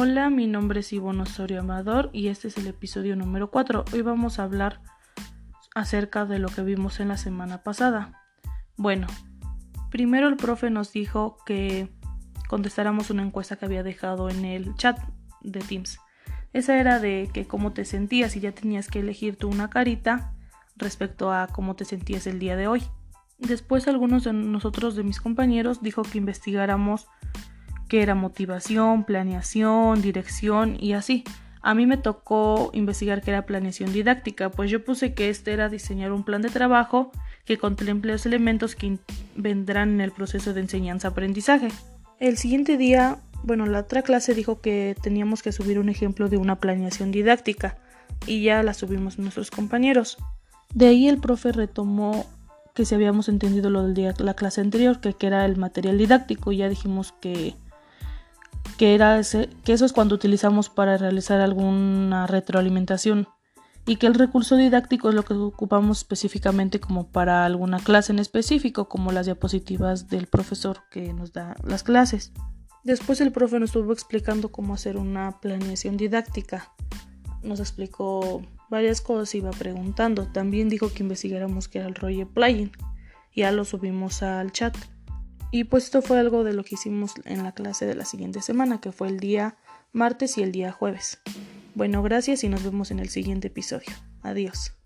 Hola, mi nombre es Ivonne Osorio Amador y este es el episodio número 4. Hoy vamos a hablar acerca de lo que vimos en la semana pasada. Bueno, primero el profe nos dijo que contestáramos una encuesta que había dejado en el chat de Teams. Esa era de que cómo te sentías y ya tenías que elegir tú una carita respecto a cómo te sentías el día de hoy. Después algunos de nosotros, de mis compañeros, dijo que investigáramos que era motivación, planeación, dirección y así. A mí me tocó investigar qué era planeación didáctica, pues yo puse que este era diseñar un plan de trabajo que contemple los elementos que vendrán en el proceso de enseñanza-aprendizaje. El siguiente día, bueno, la otra clase dijo que teníamos que subir un ejemplo de una planeación didáctica y ya la subimos nuestros compañeros. De ahí el profe retomó que si habíamos entendido lo del día la clase anterior, que, que era el material didáctico, y ya dijimos que que, era eso es cuando utilizamos para realizar alguna retroalimentación y que el recurso didáctico es lo que ocupamos específicamente como para alguna clase en específico, como las diapositivas del profesor que nos da las clases. Después el profe nos estuvo explicando cómo hacer una planeación didáctica. Nos explicó varias cosas, iba preguntando. También dijo que investigáramos qué era el role playing. Ya lo subimos al chat. Y pues esto fue algo de lo que hicimos en la clase de la siguiente semana, que fue el día martes y el día jueves. Bueno, gracias y nos vemos en el siguiente episodio. Adiós.